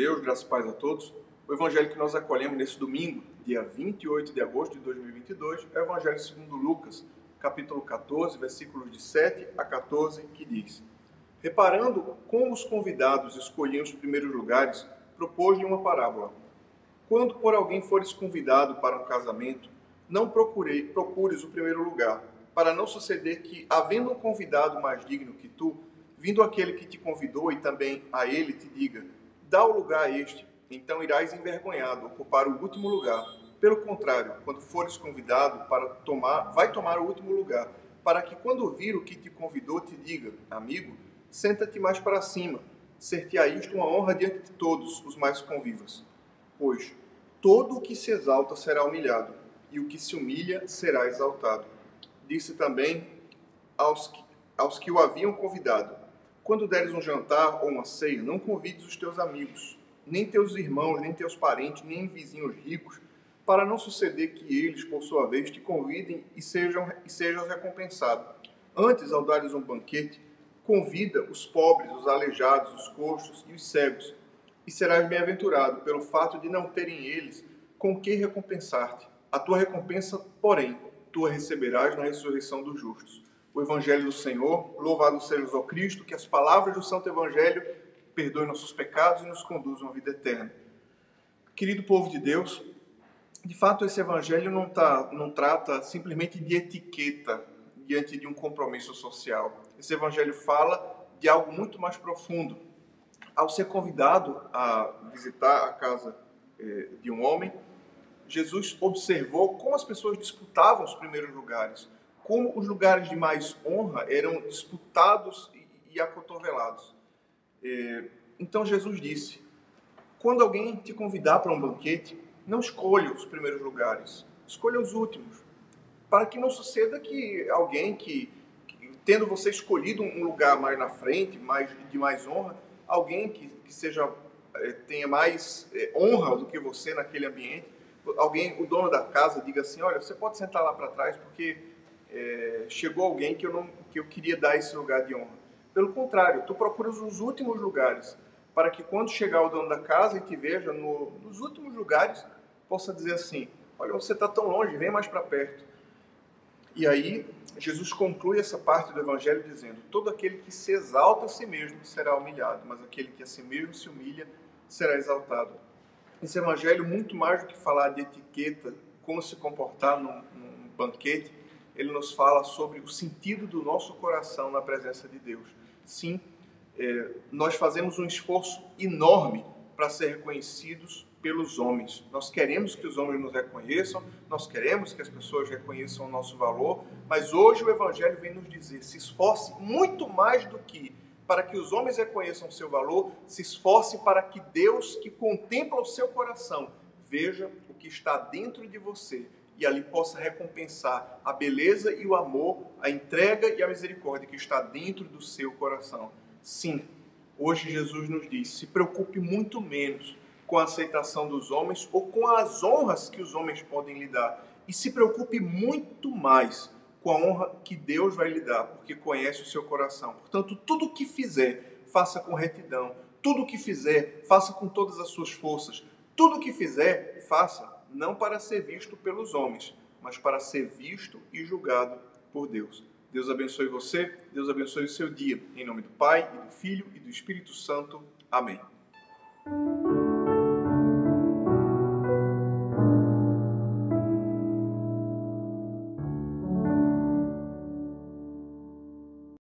Deus, graças e paz a todos. O evangelho que nós acolhemos nesse domingo, dia 28 de agosto de 2022, é o evangelho segundo Lucas, capítulo 14, versículos de 7 a 14, que diz: Reparando como os convidados escolhiam os primeiros lugares, propôs-lhe uma parábola. Quando por alguém fores convidado para um casamento, não procurei, procures o primeiro lugar, para não suceder que, havendo um convidado mais digno que tu, vindo aquele que te convidou e também a ele te diga: dá o lugar a este, então irás envergonhado ocupar o último lugar. Pelo contrário, quando fores convidado para tomar, vai tomar o último lugar, para que quando vir o que te convidou te diga: amigo, senta-te mais para cima. Ser-te-á isto uma honra diante de todos os mais convivas. Pois todo o que se exalta será humilhado, e o que se humilha será exaltado. Disse também aos que, aos que o haviam convidado: quando deres um jantar ou uma ceia, não convides os teus amigos, nem teus irmãos, nem teus parentes, nem vizinhos ricos, para não suceder que eles, por sua vez, te convidem e sejam, e sejam recompensados. Antes, ao dares um banquete, convida os pobres, os aleijados, os coxos e os cegos, e serás bem-aventurado pelo fato de não terem eles com que recompensar-te. A tua recompensa, porém, tu a receberás na ressurreição dos justos o Evangelho do Senhor. Louvado seja o Cristo, que as palavras do Santo Evangelho perdoem nossos pecados e nos conduzam à vida eterna. Querido povo de Deus, de fato esse Evangelho não, tá, não trata simplesmente de etiqueta diante de um compromisso social. Esse Evangelho fala de algo muito mais profundo. Ao ser convidado a visitar a casa eh, de um homem, Jesus observou como as pessoas disputavam os primeiros lugares como os lugares de mais honra eram disputados e acotovelados. É, então Jesus disse: quando alguém te convidar para um banquete, não escolha os primeiros lugares, escolha os últimos, para que não suceda que alguém que, tendo você escolhido um lugar mais na frente, mais de mais honra, alguém que, que seja é, tenha mais é, honra do que você naquele ambiente, alguém, o dono da casa, diga assim: olha, você pode sentar lá para trás porque é, chegou alguém que eu, não, que eu queria dar esse lugar de honra. Pelo contrário, tu procuras os últimos lugares, para que quando chegar o dono da casa e te veja no, nos últimos lugares, possa dizer assim: Olha, você está tão longe, vem mais para perto. E aí, Jesus conclui essa parte do Evangelho dizendo: Todo aquele que se exalta a si mesmo será humilhado, mas aquele que a si mesmo se humilha será exaltado. Esse Evangelho, muito mais do que falar de etiqueta, como se comportar num, num banquete, ele nos fala sobre o sentido do nosso coração na presença de Deus. Sim, é, nós fazemos um esforço enorme para ser reconhecidos pelos homens. Nós queremos que os homens nos reconheçam, nós queremos que as pessoas reconheçam o nosso valor, mas hoje o Evangelho vem nos dizer: se esforce muito mais do que para que os homens reconheçam o seu valor, se esforce para que Deus, que contempla o seu coração, veja o que está dentro de você e ali possa recompensar a beleza e o amor, a entrega e a misericórdia que está dentro do seu coração. Sim, hoje Jesus nos diz: se preocupe muito menos com a aceitação dos homens ou com as honras que os homens podem lhe dar, e se preocupe muito mais com a honra que Deus vai lhe dar, porque conhece o seu coração. Portanto, tudo o que fizer, faça com retidão. Tudo o que fizer, faça com todas as suas forças. Tudo o que fizer, faça não para ser visto pelos homens, mas para ser visto e julgado por Deus. Deus abençoe você, Deus abençoe o seu dia. Em nome do Pai, e do Filho e do Espírito Santo. Amém.